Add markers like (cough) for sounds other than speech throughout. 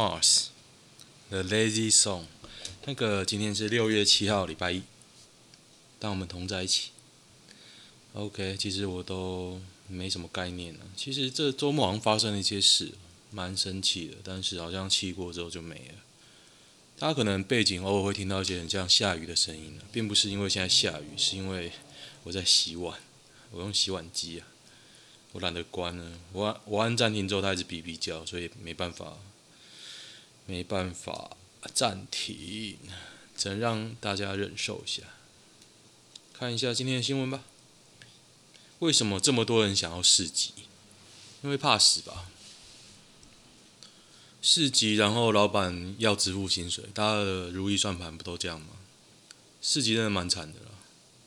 Mars》The Lazy Song。那个今天是六月七号，礼拜一，当我们同在一起。OK，其实我都没什么概念了。其实这周末好像发生了一些事，蛮生气的。但是好像气过之后就没了。大家可能背景偶尔会听到一些很像下雨的声音，并不是因为现在下雨，是因为我在洗碗，我用洗碗机啊。我懒得关了，我按我按暂停之后，它一直哔哔叫，所以没办法，没办法暂停，只能让大家忍受一下。看一下今天的新闻吧。为什么这么多人想要市集？因为怕死吧？市集，然后老板要支付薪水，大家的如意算盘不都这样吗？市集真的蛮惨的了，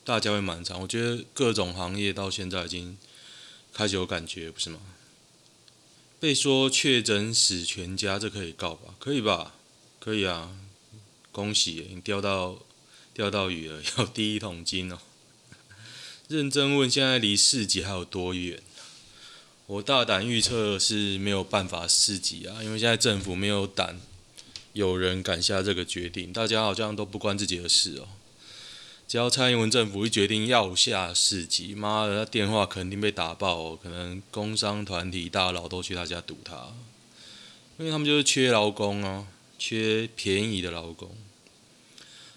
大家会蛮惨。我觉得各种行业到现在已经。开始有感觉不是吗？被说确诊死全家，这可以告吧？可以吧？可以啊！恭喜你钓到钓到鱼了，(laughs) 要第一桶金哦！认真问，现在离四级还有多远？我大胆预测是没有办法四级啊，因为现在政府没有胆，有人敢下这个决定，大家好像都不关自己的事哦。只要蔡英文政府一决定要下市集，妈的，那电话肯定被打爆哦。可能工商团体大佬都去他家堵他，因为他们就是缺劳工啊，缺便宜的劳工。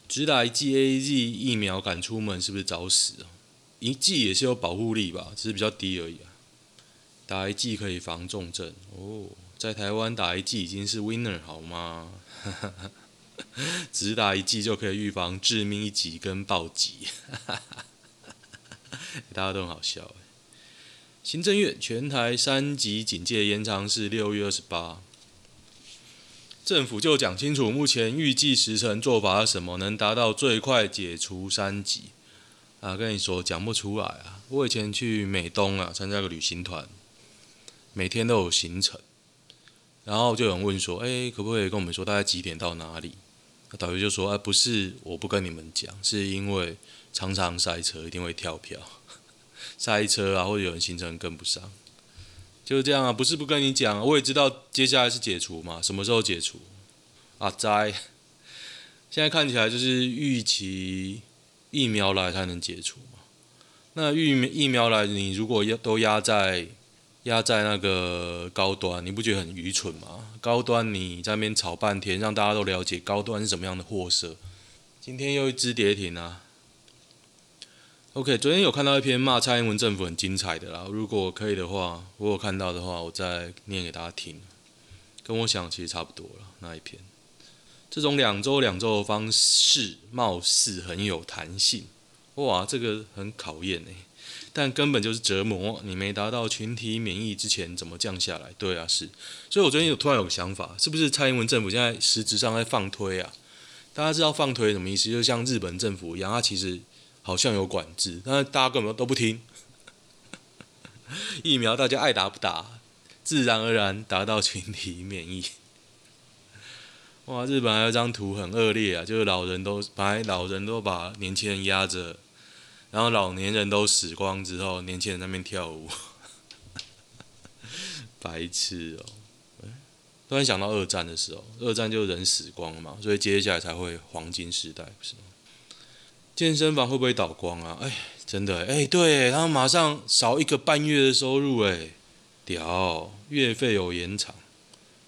只打一剂 AZ 疫苗敢出门是不是找死啊？一剂也是有保护力吧，只是比较低而已啊。打一剂可以防重症哦，在台湾打一剂已经是 winner 好吗？(laughs) (laughs) 只打一剂就可以预防致命一击跟暴击，(laughs) 大家都很好笑。行政院全台三级警戒延长至六月二十八，政府就讲清楚目前预计时程做法是什么，能达到最快解除三级啊？跟你说讲不出来啊！我以前去美东啊参加个旅行团，每天都有行程，然后就有人问说：“哎、可不可以跟我们说大概几点到哪里？”那导游就说：“啊，不是，我不跟你们讲，是因为常常塞车，一定会跳票，(laughs) 塞车啊，或者有人行程跟不上，就是这样啊。不是不跟你讲，我也知道接下来是解除嘛，什么时候解除？啊，在现在看起来就是预期疫苗来才能解除嘛。那疫疫苗来，你如果要都压在。”压在那个高端，你不觉得很愚蠢吗？高端你在那边炒半天，让大家都了解高端是什么样的货色。今天又一只跌停啊。OK，昨天有看到一篇骂蔡英文政府很精彩的啦，如果可以的话，我有看到的话，我再念给大家听。跟我想其实差不多了那一篇。这种两周两周的方式，貌似很有弹性。哇，这个很考验哎。但根本就是折磨，你没达到群体免疫之前怎么降下来？对啊，是，所以我最近有突然有个想法，是不是蔡英文政府现在实质上在放推啊？大家知道放推什么意思？就像日本政府一样，它其实好像有管制，但是大家根本都不听。(laughs) 疫苗大家爱打不打，自然而然达到群体免疫。哇，日本还有张图很恶劣啊，就是老人都本来老人都把年轻人压着。然后老年人都死光之后，年轻人在那边跳舞，(laughs) 白痴哦！突然想到二战的时候，二战就人死光了嘛，所以接下来才会黄金时代，不是吗？健身房会不会倒光啊？哎，真的哎，对，他们马上少一个半月的收入哎，屌，月费有延长，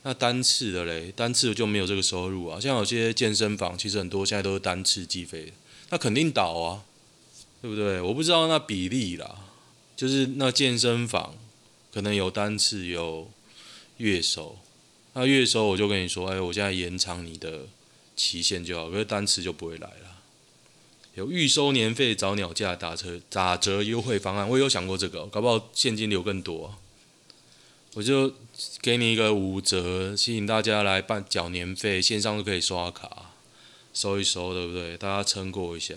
那单次的嘞，单次就没有这个收入啊。像有些健身房，其实很多现在都是单次计费，那肯定倒啊。对不对？我不知道那比例啦，就是那健身房可能有单次有月收，那月收我就跟你说，哎，我现在延长你的期限就好，可是单次就不会来了。有预收年费找鸟价打折打折优惠方案，我有想过这个，搞不好现金流更多，我就给你一个五折，吸引大家来办缴年费，线上都可以刷卡收一收，对不对？大家撑过一下。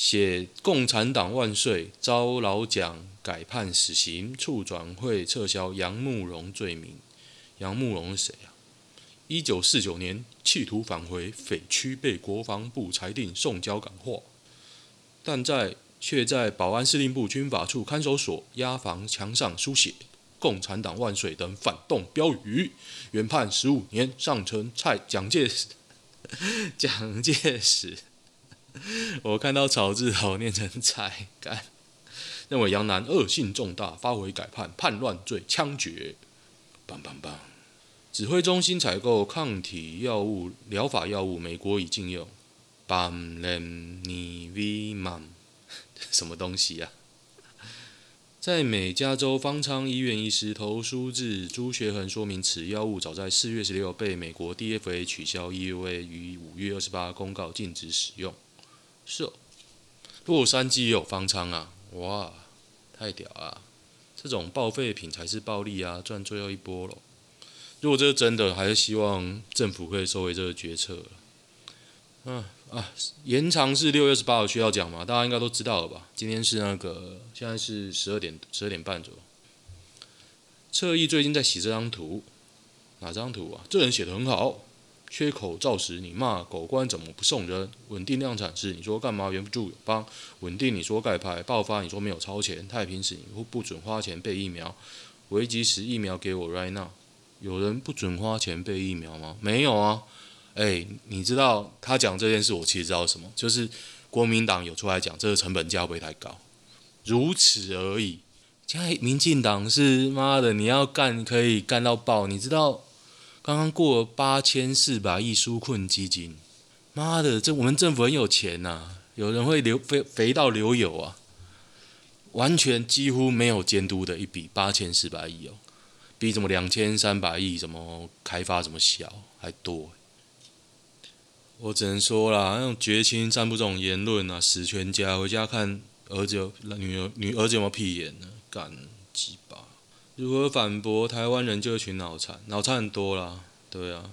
写“共产党万岁”，遭老蒋改判死刑，促转会撤销杨慕蓉罪名。杨慕蓉是谁啊？一九四九年企图返回匪区，被国防部裁定送交感化，但在却在保安司令部军法处看守所押房墙上书写：“共产党万岁”等反动标语。原判十五年，上陈蔡蒋介石。蒋介石，(laughs) 我看到草字头念成蔡干，认为杨楠恶性重大，发回改判，叛乱罪枪决。棒棒棒！指挥中心采购抗体药物疗法药物，美国已禁用。Bamlanivimab (laughs) 什么东西呀、啊？在美加州方舱医院医师投书至朱学恒，说明此药物早在四月十六被美国 DFA 取消，EUA 于五月二十八公告禁止使用。是哦，洛杉矶也有方舱啊！哇，太屌啊！这种报废品才是暴利啊，赚最后一波喽！如果这是真的，还是希望政府可以收回这个决策。嗯啊，延长是六月十八号需要讲吗？大家应该都知道了吧？今天是那个，现在是十二点十二点半左右。侧翼最近在洗这张图，哪张图啊？这人写的很好。缺口造时你骂狗官怎么不送人？稳定量产时你说干嘛援助友邦？稳定你说盖牌爆发你说没有超前？太平时你不准花钱备疫苗？危急时疫苗给我 right now。有人不准花钱备疫苗吗？没有啊。哎，你知道他讲这件事，我其实知道什么，就是国民党有出来讲这个成本价会不会太高，如此而已。现在民进党是妈的，你要干可以干到爆。你知道刚刚过八千四百亿纾困基金，妈的，这我们政府很有钱呐、有人会流肥肥到流油啊，完全几乎没有监督的一笔八千四百亿哦。比什么两千三百亿什么开发什么小还多，我只能说啦，那种绝亲散布这种言论啊，死全家，回家看儿子有女儿女儿子有没有屁眼呢？干！如何反驳台湾人就一群脑残？脑残很多啦，对啊，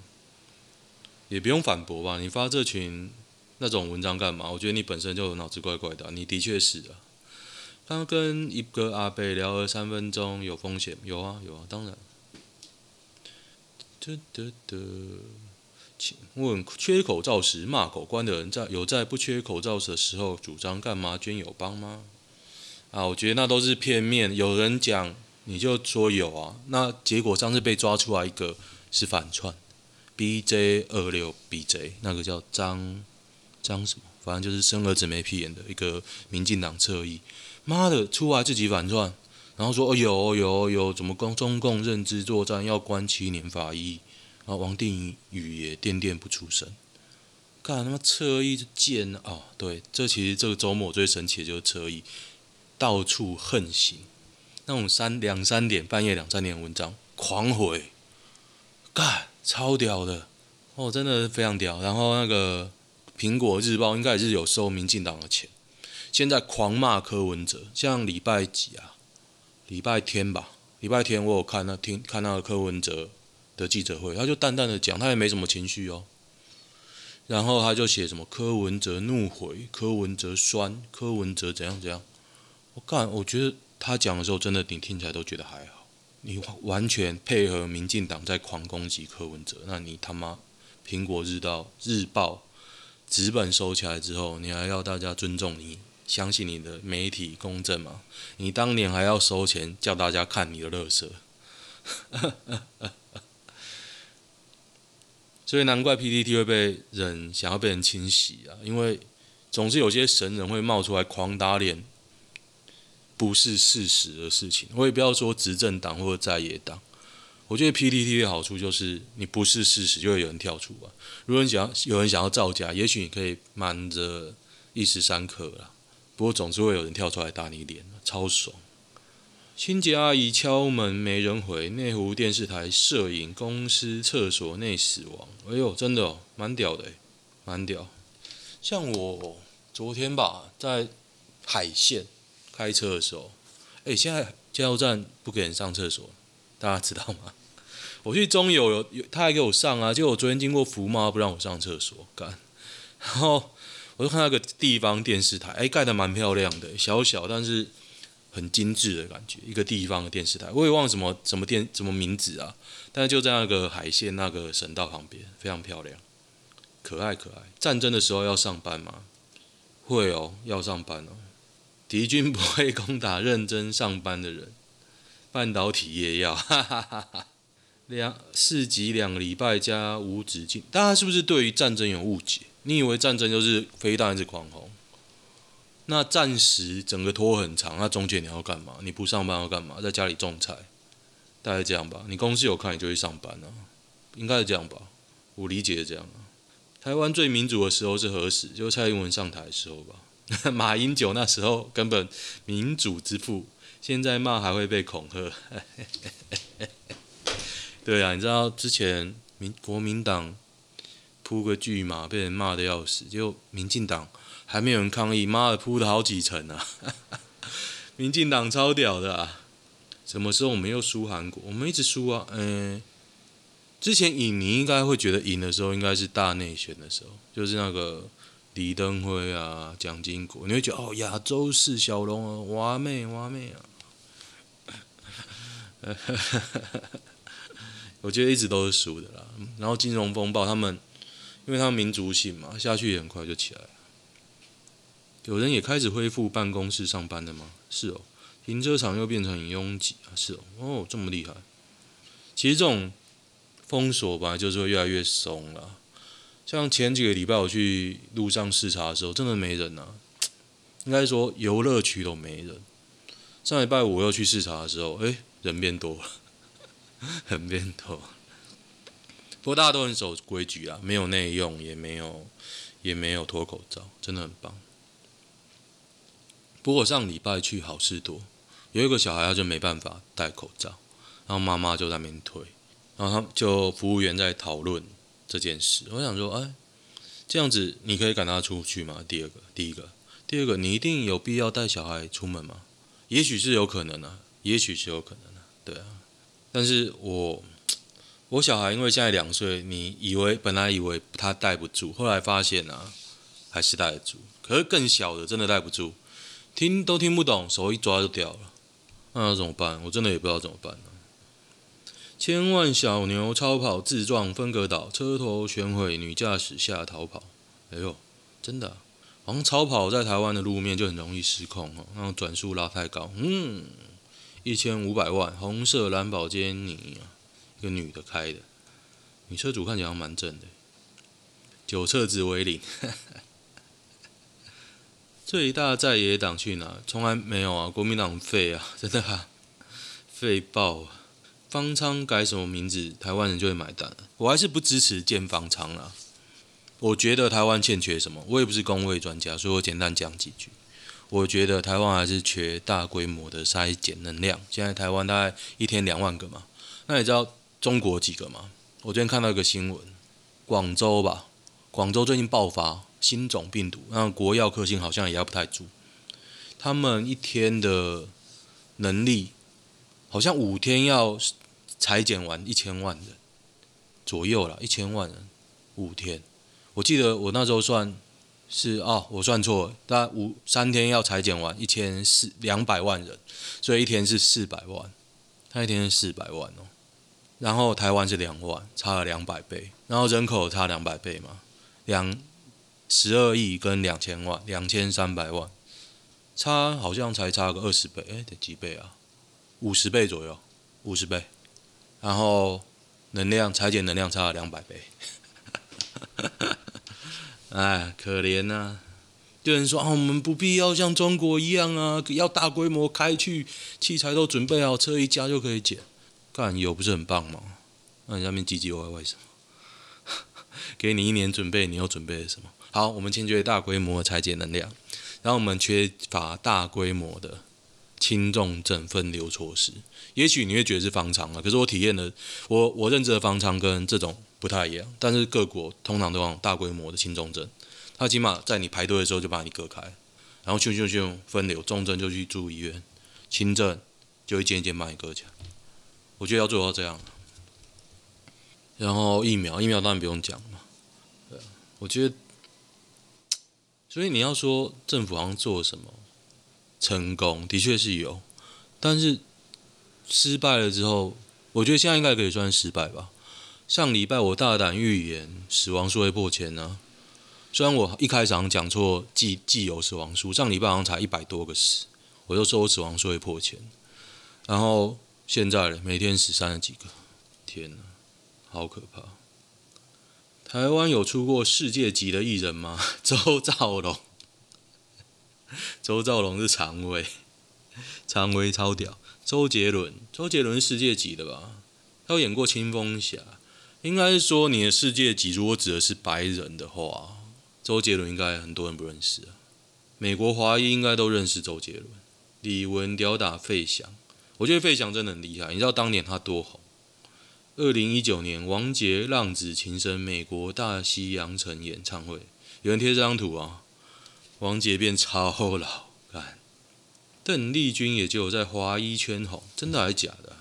也不用反驳吧？你发这群那种文章干嘛？我觉得你本身就脑子怪怪的，你的确是啊。刚跟一个阿伯聊了三分钟，有风险？有啊，有啊，当然。得得得，请问缺口罩时骂狗官的人在，有在不缺口罩的时候主张干嘛捐友邦吗？啊，我觉得那都是片面。有人讲你就说有啊，那结果上次被抓出来一个是反串，B J 二六 B J，那个叫张张什么，反正就是生儿子没屁眼的一个民进党侧翼。妈的，出来自己反串，然后说哦有有有，怎么跟中共认知作战要关七年法医，然后王定宇也电电不出声，干他妈侧翼就贱啊！哦，对，这其实这个周末最神奇的就是侧翼，到处横行，那种三两三点半夜两三点的文章狂回，干超屌的哦，真的非常屌。然后那个苹果日报应该也是有收民进党的钱。现在狂骂柯文哲，像礼拜几啊？礼拜天吧，礼拜天我有看那听看那个柯文哲的记者会，他就淡淡的讲，他也没什么情绪哦。然后他就写什么柯文哲怒回，柯文哲酸，柯文哲怎样怎样。我干，我觉得他讲的时候，真的你听起来都觉得还好。你完全配合民进党在狂攻击柯文哲，那你他妈苹果日报日报纸本收起来之后，你还要大家尊重你？相信你的媒体公正吗？(laughs) 你当年还要收钱叫大家看你的垃圾，(laughs) 所以难怪 PTT 会被人想要被人清洗啊！因为总是有些神人会冒出来狂打脸不是事实的事情。我也不要说执政党或者在野党，我觉得 PTT 的好处就是你不是事实就会有人跳出来。如果你想有人想要造假，也许你可以瞒着一时三刻啦。不过总是会有人跳出来打你脸，超爽。清洁阿姨敲门没人回，内湖电视台摄影公司厕所内死亡。哎呦，真的哦，蛮屌的，蛮屌。像我昨天吧，在海线开车的时候，哎，现在加油站不给人上厕所，大家知道吗？(laughs) 我去中油有有，他还给我上啊，结果我昨天经过福妈不让我上厕所，干，然后。我就看那个地方电视台，哎，盖得蛮漂亮的，小小但是很精致的感觉，一个地方的电视台，我也忘了什么什么电什么名字啊，但是就在那个海线那个省道旁边，非常漂亮，可爱可爱。战争的时候要上班吗？会哦，要上班哦。敌军不会攻打认真上班的人。(laughs) 半导体业要，(laughs) 哈哈哈哈。两四级两个礼拜加无止境，大家是不是对于战争有误解？你以为战争就是飞弹一直狂轰？那战时整个拖很长，那中间你要干嘛？你不上班要干嘛？在家里种菜，大概这样吧。你公司有看你就去上班啊，应该是这样吧？我理解是这样啊。台湾最民主的时候是何时？就蔡英文上台的时候吧。(laughs) 马英九那时候根本民主之父，现在骂还会被恐吓。(laughs) 对啊，你知道之前民国民党铺个剧嘛，被人骂得要死，结果民进党还没有人抗议，妈的铺了好几层啊！(laughs) 民进党超屌的啊！什么时候我们又输韩国？我们一直输啊！嗯，之前赢你应该会觉得赢的时候应该是大内选的时候，就是那个李登辉啊、蒋经国，你会觉得哦，亚洲四小龙啊，哇妹哇妹啊！(laughs) 我觉得一直都是输的啦，然后金融风暴，他们因为他们民族性嘛，下去也很快就起来了。有人也开始恢复办公室上班了吗？是哦，停车场又变成很拥挤啊，是哦，哦这么厉害。其实这种封锁吧就是会越来越松了。像前几个礼拜我去路上视察的时候，真的没人啊，应该说游乐区都没人。上礼拜五又去视察的时候，诶，人变多了。(laughs) 很变头，不过大家都很守规矩啊，没有内用，也没有也没有脱口罩，真的很棒。不过上礼拜去好事多，有一个小孩他就没办法戴口罩，然后妈妈就在那边推，然后他就服务员在讨论这件事。我想说，哎，这样子你可以赶他出去吗？第二个，第一个，第二个，你一定有必要带小孩出门吗？也许是有可能啊，也许是有可能啊，对啊。但是我我小孩因为现在两岁，你以为本来以为他带不住，后来发现啊，还是带得住。可是更小的真的带不住，听都听不懂，手一抓就掉了，那要怎么办？我真的也不知道怎么办。千万小牛超跑自撞分隔岛，车头全毁，女驾驶下逃跑。哎呦，真的啊，好像超跑在台湾的路面就很容易失控哦，然后转速拉太高，嗯。一千五百万，红色蓝宝坚尼啊，一个女的开的，女车主看起来蛮正的，酒测值为零。(laughs) 最大在野党去哪？从来没有啊，国民党废啊，真的啊，废爆啊！方舱改什么名字，台湾人就会买单。我还是不支持建方舱啦。我觉得台湾欠缺什么？我也不是工位专家，所以我简单讲几句。我觉得台湾还是缺大规模的筛检能量。现在台湾大概一天两万个嘛，那你知道中国几个吗？我昨天看到一个新闻，广州吧，广州最近爆发新种病毒，那国药克星好像也压不太住。他们一天的能力好像五天要裁剪完一千万人左右了，一千万人五天。我记得我那时候算。是哦，我算错了，大概五三天要裁剪完一千四两百万人，所以一天是四百万，他一天是四百万哦。然后台湾是两万，差了两百倍。然后人口差两百倍嘛，两十二亿跟两千万，两千三百万，差好像才差个二十倍，哎，得几倍啊？五十倍左右，五十倍。然后能量采检能量差了两百倍。(laughs) 哎，可怜呐、啊！有人说啊，我们不必要像中国一样啊，要大规模开去，器材都准备好，车一加就可以检。干有不是很棒吗？那你那边唧唧歪歪什么？(laughs) 给你一年准备，你又准备了什么？好，我们欠缺大规模的采检能量，然后我们缺乏大规模的轻重症分流措施。也许你会觉得是方舱啊，可是我体验的，我我认知的方舱跟这种。不太一样，但是各国通常都用大规模的轻重症，他起码在你排队的时候就把你隔开，然后咻咻咻分流，重症就去住医院，轻症就一间一间把你隔起来。我觉得要做到这样。然后疫苗，疫苗当然不用讲嘛。对，我觉得，所以你要说政府好像做了什么成功，的确是有，但是失败了之后，我觉得现在应该可以算失败吧。上礼拜我大胆预言死亡数会破千呢、啊，虽然我一开始讲错既既有死亡数，上礼拜好像才一百多个死，我就说我死亡数会破千，然后现在，每天死三十几个，天哪，好可怕！台湾有出过世界级的艺人吗？(laughs) 周兆龙，(laughs) 周兆龙是常威，常威超屌。周杰伦，周杰伦世界级的吧？他有演过《青蜂侠》，应该是说你的世界级，如果指的是白人的话，周杰伦应该很多人不认识。美国华裔应该都认识周杰伦。李玟吊打费翔，我觉得费翔真的很厉害。你知道当年他多红？二零一九年王杰《浪子情深》美国大西洋城演唱会，有人贴这张图啊，王杰变超老，看。邓丽君也就在华裔圈红，真的还是假的？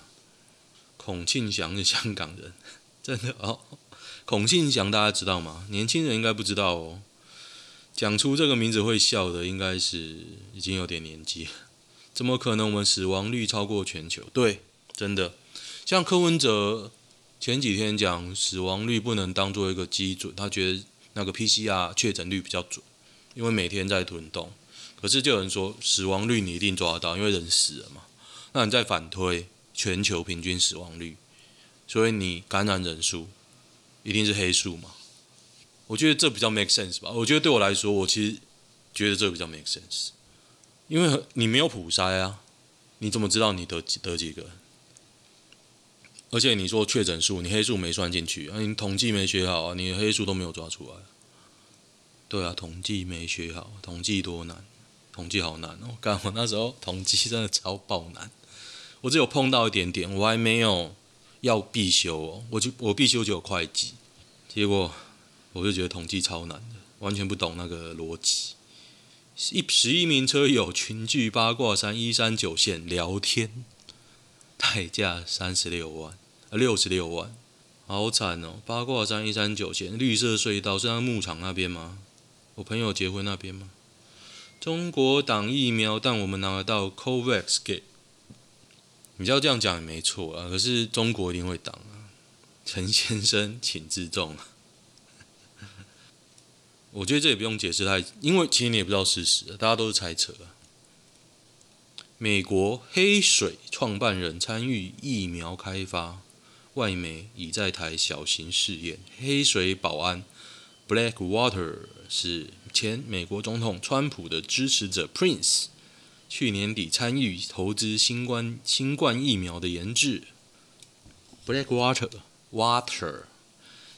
孔庆祥是香港人，(laughs) 真的哦。孔庆祥大家知道吗？年轻人应该不知道哦。讲出这个名字会笑的，应该是已经有点年纪。怎么可能我们死亡率超过全球？对，真的。像柯文哲前几天讲死亡率不能当做一个基准，他觉得那个 PCR 确诊率比较准，因为每天在囤动。可是就有人说死亡率你一定抓得到，因为人死了嘛。那你再反推全球平均死亡率，所以你感染人数一定是黑数嘛？我觉得这比较 make sense 吧。我觉得对我来说，我其实觉得这比较 make sense，因为你没有普筛啊，你怎么知道你得得几个？而且你说确诊数，你黑数没算进去啊，你统计没学好啊，你黑数都没有抓出来。对啊，统计没学好，统计多难。统计好难哦！(laughs) 干，我那时候统计真的超爆难，我只有碰到一点点，我还没有要必修哦。我就我必修就有会计，结果我就觉得统计超难的，完全不懂那个逻辑。一十一名车友群聚八卦山一三九线聊天，代价三十六万，呃六十六万，好惨哦！八卦山一三九线绿色隧道是在牧场那边吗？我朋友结婚那边吗？中国挡疫苗，但我们拿得到 COVAX 给。你知道这样讲也没错啊，可是中国一定会挡啊。陈先生，请自重。(laughs) 我觉得这也不用解释太，因为其实你也不知道事实，大家都是猜测。美国黑水创办人参与疫苗开发，外媒已在台小型试验。黑水保安 Blackwater 是。前美国总统川普的支持者 Prince 去年底参与投资新冠新冠疫苗的研制。Blackwater Water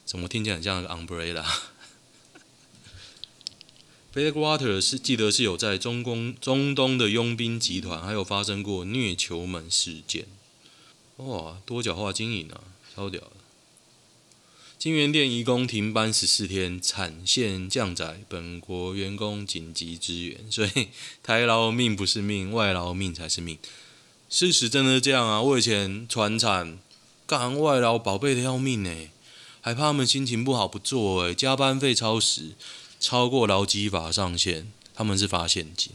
怎么听起来很像个 umbrella？Blackwater (laughs) 是记得是有在中东中东的佣兵集团，还有发生过虐囚门事件。哇，多角化经营啊，超屌！金元店移工停班十四天，产线降载，本国员工紧急支援。(laughs) 所以台劳命不是命，外劳命才是命。事实真的这样啊！我以前传产干外劳，宝贝的要命呢，还怕他们心情不好不做诶，加班费超时，超过劳基法上限，他们是发现金。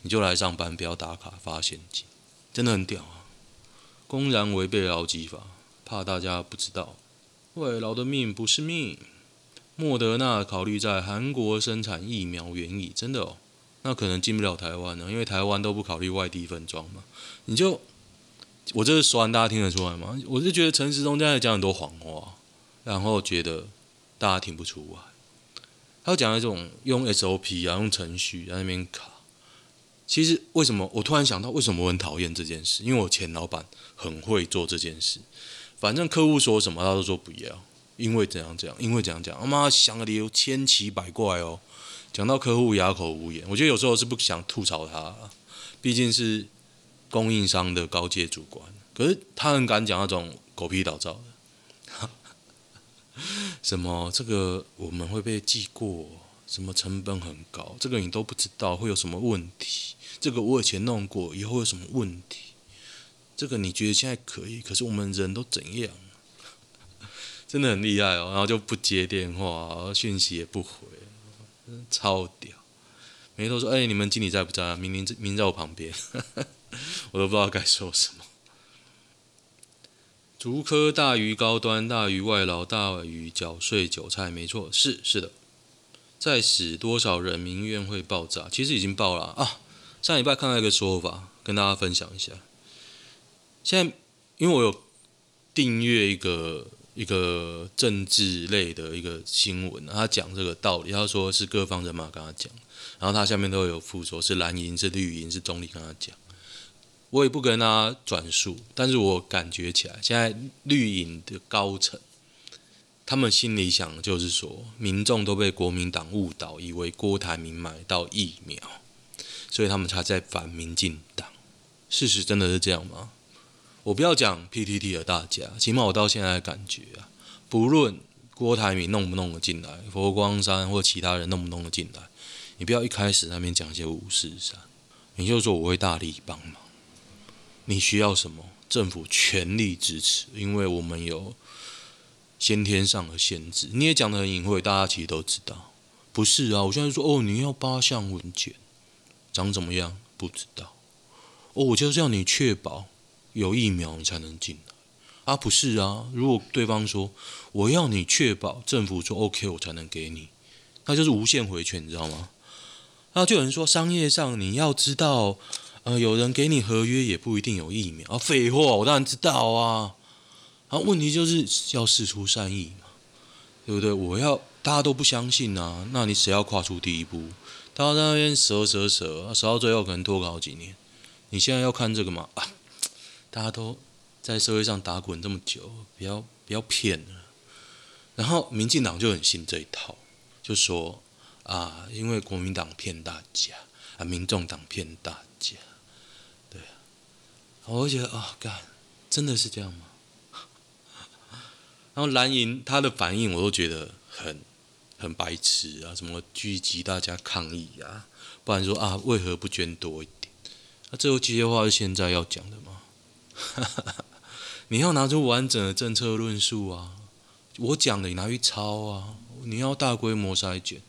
你就来上班，不要打卡，发现金，真的很屌啊！公然违背劳基法，怕大家不知道。外劳的命不是命。莫德纳考虑在韩国生产疫苗原液，真的哦，那可能进不了台湾呢，因为台湾都不考虑外地分装嘛。你就，我这是说完，大家听得出来吗？我是觉得陈时中在讲很多谎话，然后觉得大家听不出来。他讲那种用 SOP 啊，用程序在那边卡。其实为什么我突然想到，为什么我很讨厌这件事？因为我前老板很会做这件事。反正客户说什么，他都说不要，因为怎样怎样，因为怎样讲，他妈想的理由千奇百怪哦，讲到客户哑口无言。我觉得有时候是不想吐槽他，毕竟是供应商的高阶主管，可是他很敢讲那种狗屁倒灶的，(laughs) 什么这个我们会被记过，什么成本很高，这个你都不知道会有什么问题，这个我以前弄过，以后有什么问题？这个你觉得现在可以，可是我们人都怎样？(laughs) 真的很厉害哦，然后就不接电话，讯息也不回，超屌。每天都说：“哎，你们经理在不在？明明明明在我旁边，(laughs) 我都不知道该说什么。”竹科大于高端，大于外劳，大于缴税韭菜，没错，是是的。再死多少人，民怨会爆炸？其实已经爆了啊！上礼拜看到一个说法，跟大家分享一下。现在因为我有订阅一个一个政治类的一个新闻，他讲这个道理，他说是各方人马跟他讲，然后他下面都有附说是蓝营是绿营是中立跟他讲，我也不跟他转述，但是我感觉起来，现在绿营的高层。他们心里想的就是说，民众都被国民党误导，以为郭台铭买到疫苗，所以他们才在反民进党。事实真的是这样吗？我不要讲 PTT 的大家，起码我到现在的感觉啊，不论郭台铭弄不弄得进来，佛光山或其他人弄不弄得进来，你不要一开始那边讲一些五四三，你就说我会大力帮忙。你需要什么？政府全力支持，因为我们有。先天上的限制，你也讲得很隐晦，大家其实都知道。不是啊，我现在说哦，你要八项文件，长怎么样？不知道。哦，我就是要你确保有疫苗，你才能进来。啊，不是啊，如果对方说我要你确保政府说 OK，我才能给你，那就是无限回圈，你知道吗？啊，就有人说商业上你要知道，呃，有人给你合约也不一定有疫苗。啊，废话，我当然知道啊。然后问题就是要释出善意嘛，对不对？我要大家都不相信啊，那你谁要跨出第一步？大家在那边折折折，折到最后可能拖个好几年。你现在要看这个嘛？大家都在社会上打滚这么久，不要不要骗了。然后民进党就很信这一套，就说啊，因为国民党骗大家啊，民众党骗大家，对啊。我觉得啊，干，真的是这样吗？(laughs) 然后蓝营他的反应我都觉得很很白痴啊，什么聚集大家抗议啊，不然说啊为何不捐多一点？那、最后这些话是现在要讲的吗？(laughs) 你要拿出完整的政策论述啊！我讲的你拿去抄啊！你要大规模筛检，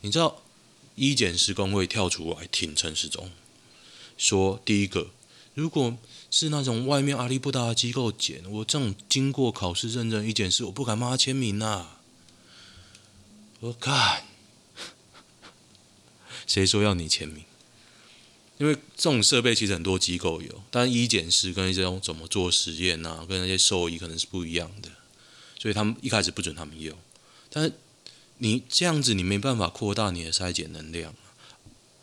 你知道一检师公会跳出来挺陈时中，说第一个如果。是那种外面阿里不达的机构检，我这种经过考试认证一检是，我不敢帮他签名呐、我看，谁说要你签名？因为这种设备其实很多机构有，但医检师跟这种怎么做实验啊，跟那些兽医可能是不一样的，所以他们一开始不准他们用。但是你这样子，你没办法扩大你的筛检能量。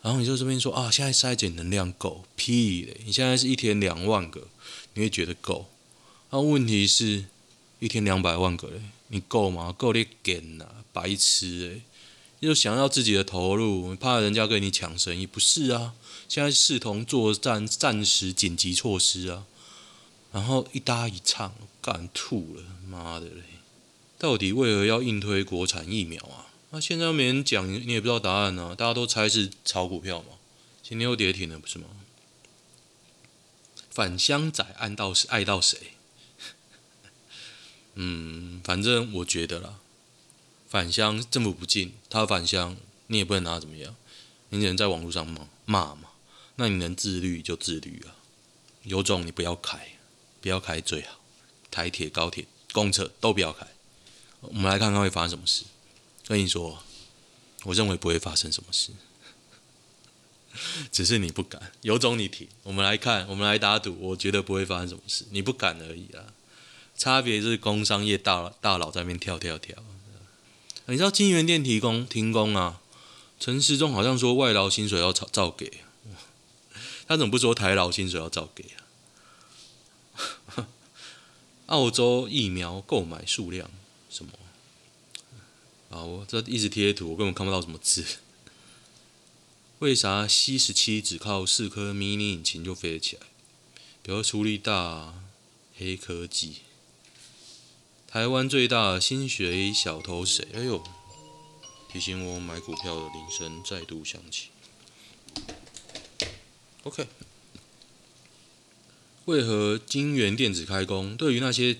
然后你就这边说啊，现在筛检能量够屁嘞！你现在是一天两万个，你会觉得够？那问题是，一天两百万个嘞，你够吗？够你干呐，白痴哎！又想要自己的投入，怕人家跟你抢生意，不是啊？现在视同作战暂时紧急措施啊，然后一搭一唱，干吐了，妈的嘞！到底为何要硬推国产疫苗啊？那、现在又没人讲，你也不知道答案呢、大家都猜是炒股票嘛，今天又跌停了，不是吗？返乡仔爱到？爱到谁？(laughs) 嗯，反正我觉得啦，返乡政府不进，他返乡你也不能拿他怎么样，你只能在网络上骂骂嘛。那你能自律就自律啊，有种你不要开，不要开最好，台铁、高铁、公车都不要开。我们来看看会发生什么事。跟你说，我认为不会发生什么事，(laughs) 只是你不敢。有种你停，我们来看，我们来打赌，我觉得不会发生什么事，你不敢而已啊。差别是工商业大大佬在那边跳跳跳。你知道金源店提供停工啊？陈时中好像说外劳薪水要照照给，(laughs) 他怎么不说台劳薪水要照给啊？(laughs) 澳洲疫苗购买数量什么？啊！我这一直贴图，我根本看不到什么字。(laughs) 为啥 C 十七只靠四颗迷你引擎就飞得起来？比如出力大，黑科技。台湾最大的薪水小偷谁？哎呦！提醒我买股票的铃声再度响起。OK。为何金源电子开工？对于那些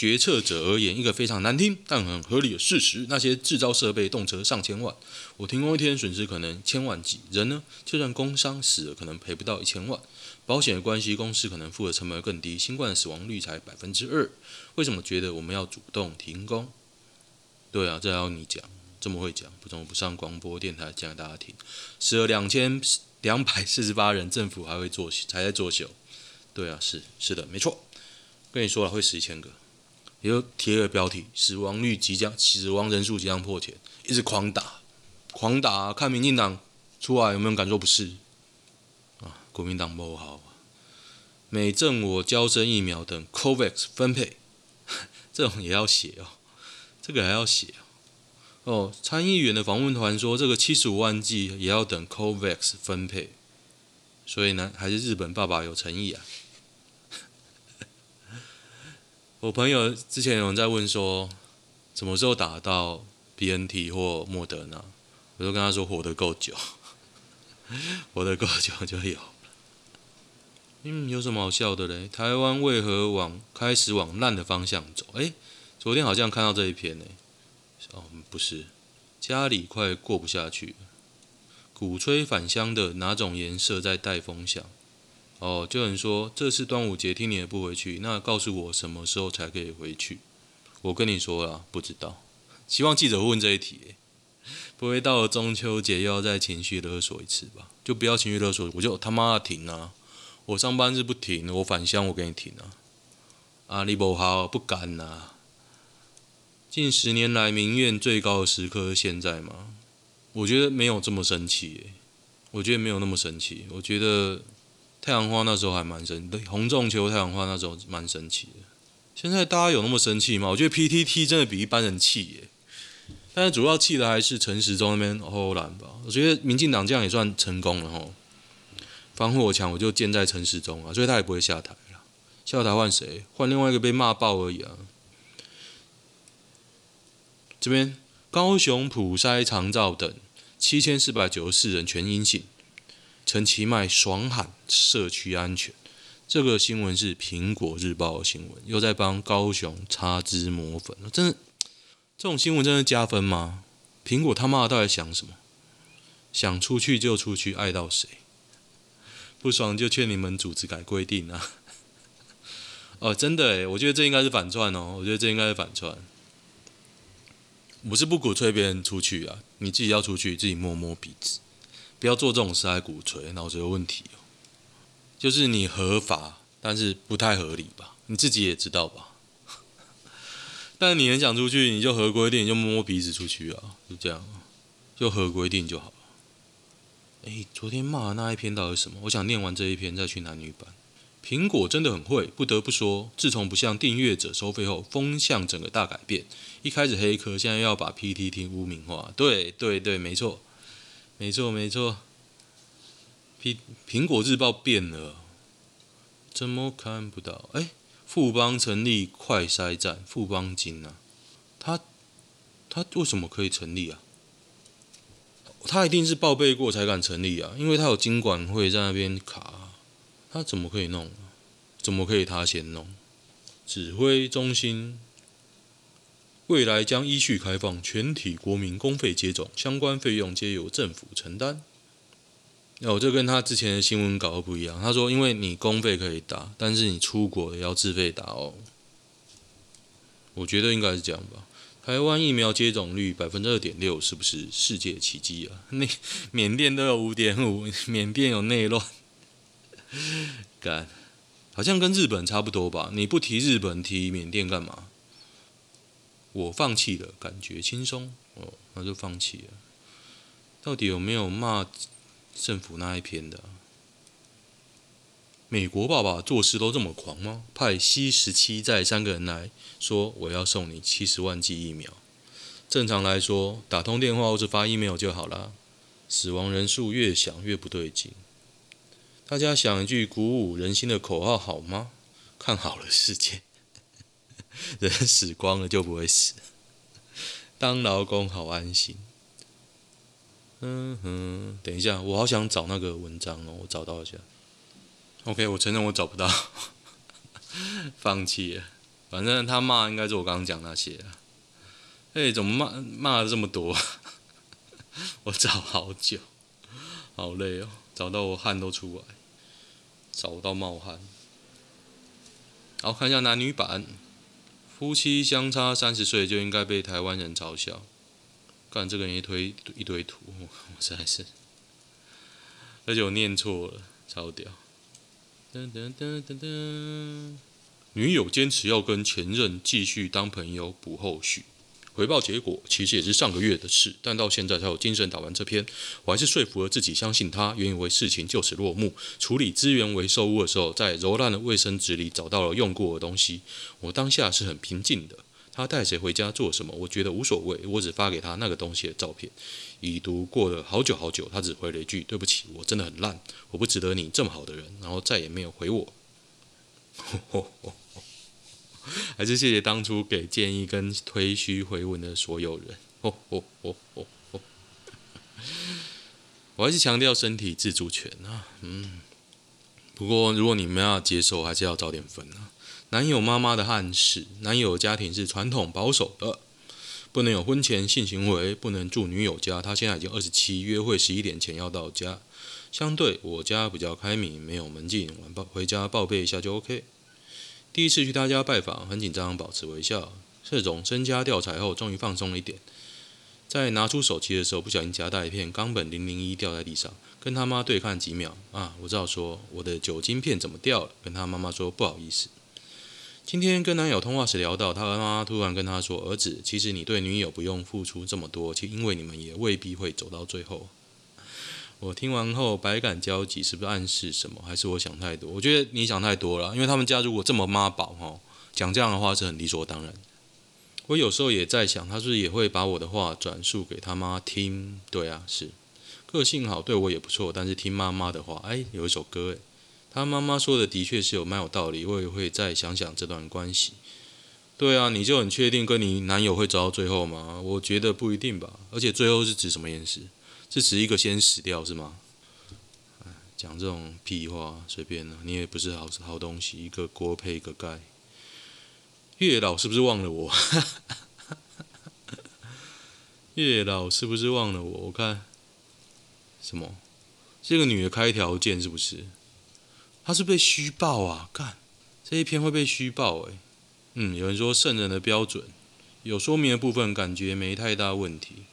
决策者而言，一个非常难听但很合理的事实：那些制造设备动辄上千万，我停工一天损失可能千万级。人呢，就算工伤死了，可能赔不到一千万。保险的关系，公司可能付的成本更低，新冠的死亡率才百分之二。为什么觉得我们要主动停工？对啊，这要你讲，这么会讲，不怎么不上广播电台讲给大家听？死了两千两百四十八人，政府还会作秀，还在作秀。对啊，是是的，没错。跟你说了会死一千个，也就贴了标题，死亡率即将，死亡人数即将破千，一直狂打，狂打，看民进党出来有没有感受不适啊？国民党不好，美政我交生疫苗等 COVAX 分配，(laughs) 这种也要写哦，这个还要写哦。哦，参议员的访问团说，这个七十五万剂也要等 COVAX 分配，所以呢，还是日本爸爸有诚意啊。我朋友之前有人在问说，什么时候打到 BNT 或莫德纳？我就跟他说，活得够久，(laughs) 活得够久就有了。嗯，有什么好笑的嘞？台湾为何往开始往烂的方向走？诶，昨天好像看到这一篇呢。哦，不是，家里快过不下去了。鼓吹返乡的哪种颜色在带风向？哦，就有人说这次端午节听你也不回去，那告诉我什么时候才可以回去？我跟你说了，不知道。希望记者问这一题，不会到了中秋节又要再情绪勒索一次吧？就不要情绪勒索，我就他妈的停啊！我上班是不停，我返乡我给你停啊！啊，你不好，不敢呐、啊！近十年来民怨最高的时刻是现在吗？我觉得没有这么生气，我觉得没有那么生气，我觉得。太阳花那时候还蛮生，对，洪仲丘太阳花那时候蛮生气的。现在大家有那么生气吗？我觉得 PTT 真的比一般人气耶。但是主要气的还是陈时中那边偷懒吧。我觉得民进党这样也算成功了吼。防火墙我就建在陈时中啊，所以他也不会下台了。下台换谁？换另外一个被骂爆而已啊。这边高雄普筛长照等七千四百九十四人全阴性。陈其迈爽喊社区安全，这个新闻是苹果日报的新闻，又在帮高雄擦脂抹粉，真的，这种新闻真的加分吗？苹果他妈到底想什么？想出去就出去，爱到谁？不爽就劝你们组织改规定啊！(laughs) 哦，真的诶，我觉得这应该是反串哦，我觉得这应该是反串。我是不鼓吹别人出去啊，你自己要出去，自己摸摸鼻子。不要做这种事还鼓吹，脑子有问题。就是你合法，但是不太合理吧？你自己也知道吧？(laughs) 但你很想出去，你就合规定，你就摸摸鼻子出去啊，就这样，就合规定就好了。诶，昨天骂的那一篇到底是什么？我想念完这一篇再去男女版。苹果真的很会，不得不说，自从不向订阅者收费后，风向整个大改变。一开始黑科，现在要把 PTT 污名化。对对对，没错。没错没错，苹苹果日报变了，怎么看不到？哎，富邦成立快筛站，富邦金啊，他他为什么可以成立啊？他一定是报备过才敢成立啊，因为他有金管会在那边卡，他怎么可以弄？怎么可以他先弄？指挥中心。未来将依序开放全体国民公费接种，相关费用皆由政府承担。哦，这跟他之前的新闻搞得不一样。他说，因为你公费可以打，但是你出国也要自费打哦。我觉得应该是这样吧。台湾疫苗接种率百分之二点六，是不是世界奇迹啊？(laughs) 那缅甸都有五点五，缅甸有内乱，(laughs) 干，好像跟日本差不多吧？你不提日本，提缅甸干嘛？我放弃了，感觉轻松哦，那就放弃了。到底有没有骂政府那一篇的？美国爸爸做事都这么狂吗？派 C 十七载三个人来说，我要送你七十万剂疫苗。正常来说，打通电话或者发 email 就好了。死亡人数越想越不对劲。大家想一句鼓舞人心的口号好吗？看好了世界。人死光了就不会死，当劳工好安心。嗯哼，等一下，我好想找那个文章哦，我找到一下。OK，我承认我找不到，(laughs) 放弃了。反正他骂应该是我刚刚讲那些。哎，怎么骂骂了这么多？(laughs) 我找好久，好累哦，找到我汗都出来，找到冒汗。好，看一下男女版。夫妻相差三十岁就应该被台湾人嘲笑，干这个人一推一堆图，(laughs) 我实在是，而且我念错了，超屌。噔噔噔噔噔，女友坚持要跟前任继续当朋友，补后续。回报结果其实也是上个月的事，但到现在才有精神打完这篇。我还是说服了自己，相信他，原以为事情就此落幕。处理资源回收物的时候，在揉烂的卫生纸里找到了用过的东西。我当下是很平静的。他带谁回家做什么，我觉得无所谓。我只发给他那个东西的照片。已读过了好久好久，他只回了一句：“对不起，我真的很烂，我不值得你这么好的人。”然后再也没有回我。(laughs) 还是谢谢当初给建议跟推虚回文的所有人。哦哦哦哦哦！我还是强调身体自主权啊。嗯，不过如果你们要接受，还是要早点分啊。男友妈妈的暗示，男友家庭是传统保守的，不能有婚前性行为，不能住女友家。他现在已经二十七，约会十一点前要到家。相对我家比较开明，没有门禁，晚报回家报备一下就 OK。第一次去他家拜访，很紧张，保持微笑。这种身家调查后，终于放松了一点。在拿出手机的时候，不小心夹带一片冈本零零一掉在地上，跟他妈对看几秒。啊，我知道说我的酒精片怎么掉了，跟他妈妈说不好意思。今天跟男友通话时聊到，他妈妈突然跟他说：“儿子，其实你对女友不用付出这么多，其因为你们也未必会走到最后。”我听完后百感交集，是不是暗示什么？还是我想太多？我觉得你想太多了，因为他们家如果这么妈宝哈，讲这样的话是很理所当然。我有时候也在想，他是不是也会把我的话转述给他妈听？对啊，是个性好，对我也不错，但是听妈妈的话，哎，有一首歌，哎，他妈妈说的的确是有蛮有道理，我也会再想想这段关系。对啊，你就很确定跟你男友会走到最后吗？我觉得不一定吧，而且最后是指什么意思？是指一个先死掉是吗？讲这种屁话随便了，你也不是好好东西，一个锅配一个盖。月老是不是忘了我？(laughs) 月老是不是忘了我？我看什么？这个女的开条件是不是？她是被虚报啊？干这一篇会被虚报诶。嗯，有人说圣人的标准有说明的部分，感觉没太大问题。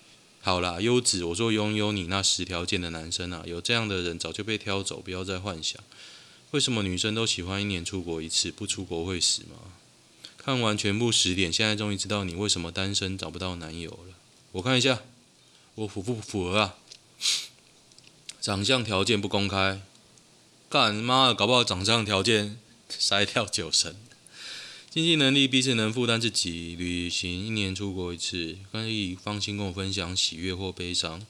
好啦，优子，我说拥有你那十条件的男生啊，有这样的人早就被挑走，不要再幻想。为什么女生都喜欢一年出国一次？不出国会死吗？看完全部十点，现在终于知道你为什么单身找不到男友了。我看一下，我符不符合啊？长相条件不公开，干妈的，搞不好长相条件 (laughs) 筛掉九成。经济能力彼此能负担自己，旅行一年出国一次，可以放心跟我分享喜悦或悲伤。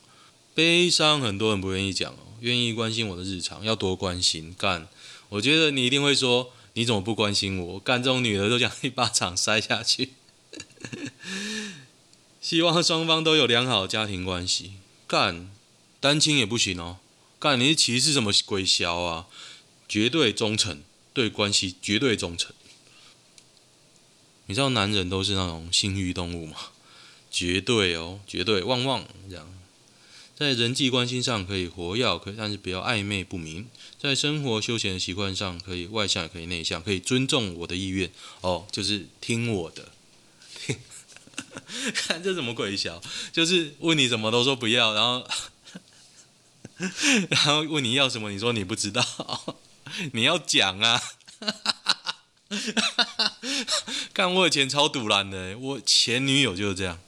悲伤很多人不愿意讲哦，愿意关心我的日常，要多关心。干，我觉得你一定会说，你怎么不关心我？干这种女的都想一巴掌塞下去。(laughs) 希望双方都有良好的家庭关系。干，单亲也不行哦。干，你是歧视什么鬼小啊？绝对忠诚，对关系绝对忠诚。你知道男人都是那种性欲动物吗？(laughs) 绝对哦，绝对旺旺这样，在人际关系上可以活跃，可以但是不要暧昧不明。在生活休闲的习惯上，可以外向也可以内向，可以尊重我的意愿哦，就是听我的。(laughs) 看这什么鬼笑？就是问你什么都说不要，然后 (laughs) 然后问你要什么，你说你不知道，你要讲啊。(laughs) 哈哈，干我以前超赌烂的，我前女友就是这样，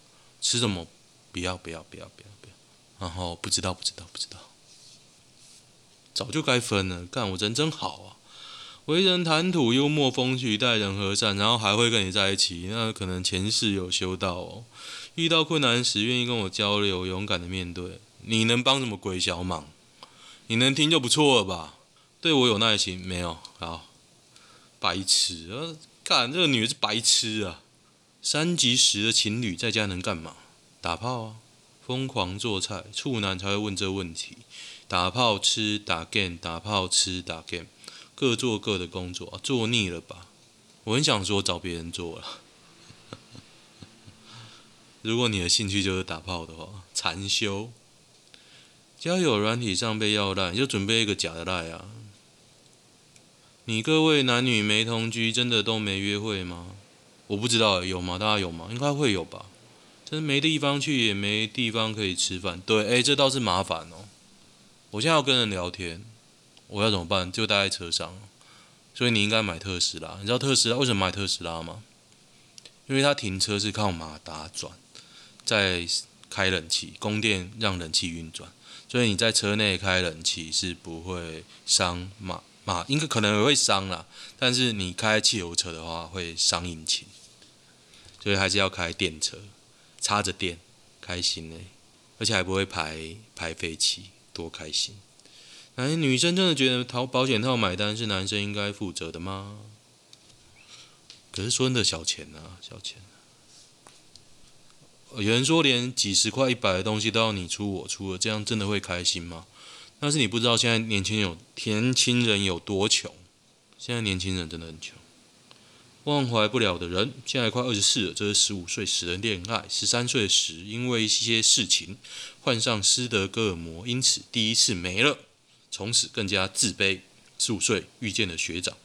吃什么不要不要不要不要不要，然后不知道不知道不知道，早就该分了。干我人真好啊，为人谈吐幽默风趣，待人和善，然后还会跟你在一起，那可能前世有修道哦。遇到困难时愿意跟我交流，勇敢的面对。你能帮什么鬼小忙？你能听就不错了吧？对我有耐心没有？好。白痴啊！干这个女的是白痴啊！三级十的情侣在家能干嘛？打炮啊！疯狂做菜，处男才会问这问题。打炮吃打 game，打炮吃打 game，各做各的工作，啊，做腻了吧？我很想说找别人做了。(laughs) 如果你的兴趣就是打炮的话，禅修。交友软体上被要赖，你就准备一个假的赖啊！你各位男女没同居，真的都没约会吗？我不知道有吗？大家有吗？应该会有吧。真没地方去，也没地方可以吃饭。对，哎，这倒是麻烦哦。我现在要跟人聊天，我要怎么办？就待在车上，所以你应该买特斯拉。你知道特斯拉为什么买特斯拉吗？因为它停车是靠马达转，在开冷气，供电让冷气运转，所以你在车内开冷气是不会伤马啊，应该可能会伤啦，但是你开汽油车的话会伤引擎，所以还是要开电车，插着电，开心呢，而且还不会排排废气，多开心！哎，女生真的觉得淘保险套买单是男生应该负责的吗？可是说真的小钱啊，小钱。有人说连几十块、一百的东西都要你出我出了，这样真的会开心吗？但是你不知道现在年轻人有年轻人有多穷。现在年轻人真的很穷。忘怀不了的人，现在快二十四了，这是十五岁时的恋爱，十三岁时因为一些事情患上斯德哥尔摩，因此第一次没了，从此更加自卑。十五岁遇见了学长。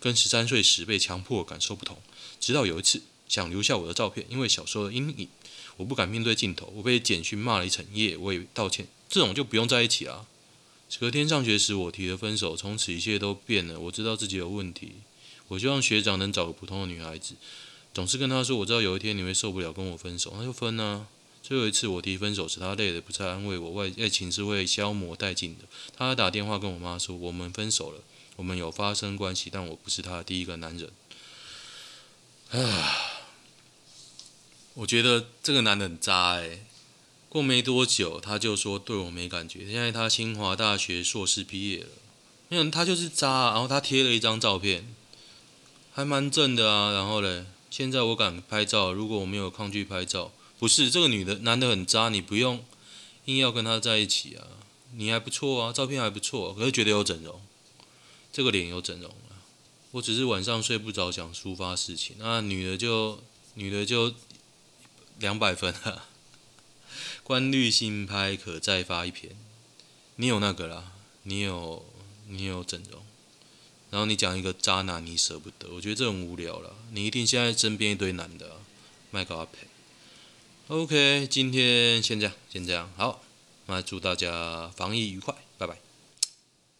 跟十三岁时被强迫感受不同，直到有一次想留下我的照片，因为小时候的阴影，我不敢面对镜头，我被简讯骂了一整夜，我也道歉，这种就不用在一起啊。隔天上学时，我提了分手，从此一切都变了。我知道自己有问题，我希望学长能找个普通的女孩子，总是跟他说，我知道有一天你会受不了跟我分手，那就分啊。最后一次我提分手时，他累了不再安慰我，外爱情是会消磨殆尽的。他打电话跟我妈说，我们分手了。我们有发生关系，但我不是他的第一个男人。啊，我觉得这个男人很渣诶。过没多久，他就说对我没感觉。现在他清华大学硕士毕业了，没有他就是渣。然后他贴了一张照片，还蛮正的啊。然后嘞，现在我敢拍照，如果我没有抗拒拍照，不是这个女的男的很渣，你不用硬要跟他在一起啊。你还不错啊，照片还不错，可是觉得有整容。这个脸有整容了，我只是晚上睡不着，想抒发事情。那女的就女的就两百分了，观绿性拍可再发一篇。你有那个啦，你有你有整容，然后你讲一个渣男，你舍不得，我觉得这很无聊了。你一定现在身边一堆男的，麦克阿培。OK，今天先这样，先这样，好，那祝大家防疫愉快，